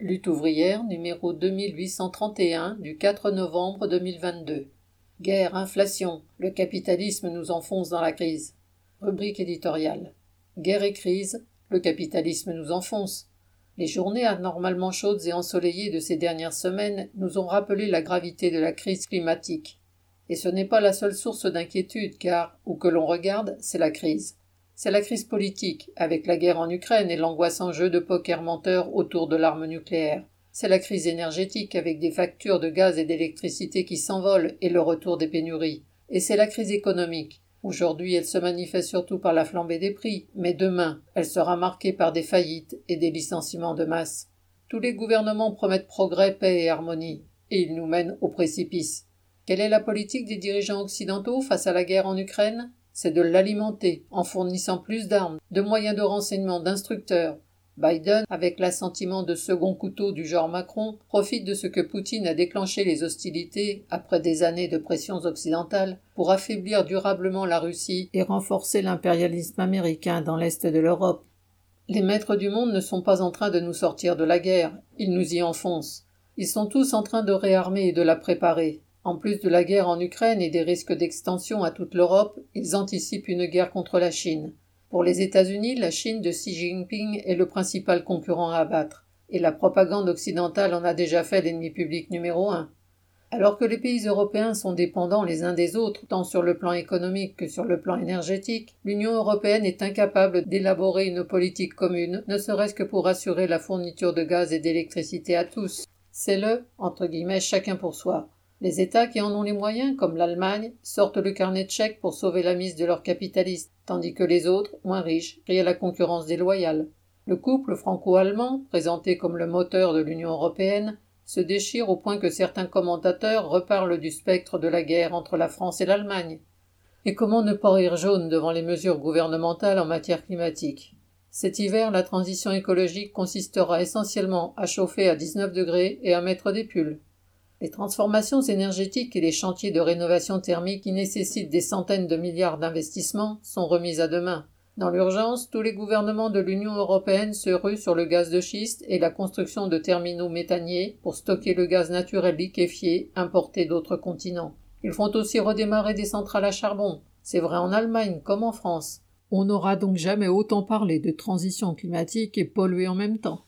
Lutte ouvrière numéro 2831 du 4 novembre 2022. Guerre, inflation, le capitalisme nous enfonce dans la crise. Rubrique éditoriale. Guerre et crise, le capitalisme nous enfonce. Les journées anormalement chaudes et ensoleillées de ces dernières semaines nous ont rappelé la gravité de la crise climatique. Et ce n'est pas la seule source d'inquiétude car, où que l'on regarde, c'est la crise. C'est la crise politique, avec la guerre en Ukraine et l'angoissant jeu de poker menteur autour de l'arme nucléaire. C'est la crise énergétique, avec des factures de gaz et d'électricité qui s'envolent et le retour des pénuries. Et c'est la crise économique. Aujourd'hui, elle se manifeste surtout par la flambée des prix, mais demain, elle sera marquée par des faillites et des licenciements de masse. Tous les gouvernements promettent progrès, paix et harmonie, et ils nous mènent au précipice. Quelle est la politique des dirigeants occidentaux face à la guerre en Ukraine? C'est de l'alimenter en fournissant plus d'armes, de moyens de renseignement, d'instructeurs. Biden, avec l'assentiment de second couteau du genre Macron, profite de ce que Poutine a déclenché les hostilités, après des années de pressions occidentales, pour affaiblir durablement la Russie et renforcer l'impérialisme américain dans l'Est de l'Europe. Les maîtres du monde ne sont pas en train de nous sortir de la guerre, ils nous y enfoncent. Ils sont tous en train de réarmer et de la préparer. En plus de la guerre en Ukraine et des risques d'extension à toute l'Europe, ils anticipent une guerre contre la Chine. Pour les États-Unis, la Chine de Xi Jinping est le principal concurrent à abattre, et la propagande occidentale en a déjà fait l'ennemi public numéro un. Alors que les pays européens sont dépendants les uns des autres, tant sur le plan économique que sur le plan énergétique, l'Union européenne est incapable d'élaborer une politique commune, ne serait-ce que pour assurer la fourniture de gaz et d'électricité à tous. C'est le, entre guillemets, chacun pour soi. Les États qui en ont les moyens, comme l'Allemagne, sortent le carnet de chèques pour sauver la mise de leurs capitalistes, tandis que les autres, moins riches, crient à la concurrence déloyale. Le couple franco-allemand, présenté comme le moteur de l'Union européenne, se déchire au point que certains commentateurs reparlent du spectre de la guerre entre la France et l'Allemagne. Et comment ne pas rire jaune devant les mesures gouvernementales en matière climatique? Cet hiver, la transition écologique consistera essentiellement à chauffer à 19 degrés et à mettre des pulls. Les transformations énergétiques et les chantiers de rénovation thermique qui nécessitent des centaines de milliards d'investissements sont remis à demain. Dans l'urgence, tous les gouvernements de l'Union européenne se ruent sur le gaz de schiste et la construction de terminaux méthaniers pour stocker le gaz naturel liquéfié importé d'autres continents. Ils font aussi redémarrer des centrales à charbon. C'est vrai en Allemagne comme en France. On n'aura donc jamais autant parlé de transition climatique et polluer en même temps.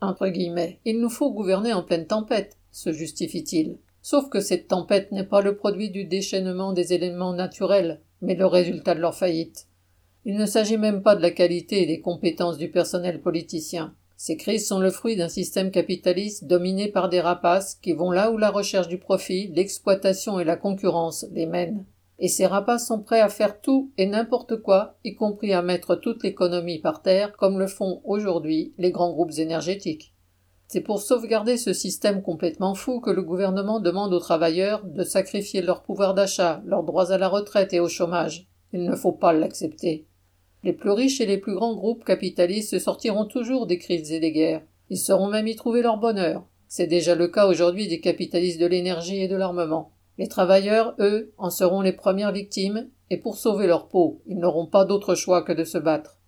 Entre guillemets, il nous faut gouverner en pleine tempête se justifie-t-il. Sauf que cette tempête n'est pas le produit du déchaînement des éléments naturels, mais le résultat de leur faillite. Il ne s'agit même pas de la qualité et des compétences du personnel politicien. Ces crises sont le fruit d'un système capitaliste dominé par des rapaces qui vont là où la recherche du profit, l'exploitation et la concurrence les mènent. Et ces rapaces sont prêts à faire tout et n'importe quoi, y compris à mettre toute l'économie par terre, comme le font aujourd'hui les grands groupes énergétiques. C'est pour sauvegarder ce système complètement fou que le gouvernement demande aux travailleurs de sacrifier leur pouvoir d'achat, leurs droits à la retraite et au chômage. Il ne faut pas l'accepter. Les plus riches et les plus grands groupes capitalistes se sortiront toujours des crises et des guerres. Ils sauront même y trouver leur bonheur. C'est déjà le cas aujourd'hui des capitalistes de l'énergie et de l'armement. Les travailleurs, eux, en seront les premières victimes, et pour sauver leur peau, ils n'auront pas d'autre choix que de se battre.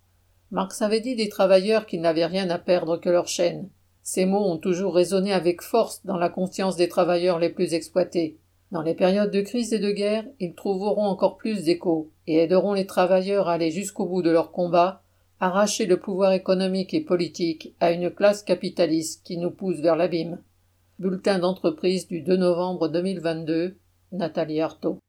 Marx avait dit des travailleurs qu'ils n'avaient rien à perdre que leur chaîne. Ces mots ont toujours résonné avec force dans la conscience des travailleurs les plus exploités. Dans les périodes de crise et de guerre, ils trouveront encore plus d'écho et aideront les travailleurs à aller jusqu'au bout de leur combat, arracher le pouvoir économique et politique à une classe capitaliste qui nous pousse vers l'abîme. Bulletin d'entreprise du 2 novembre 2022, Nathalie Artaud.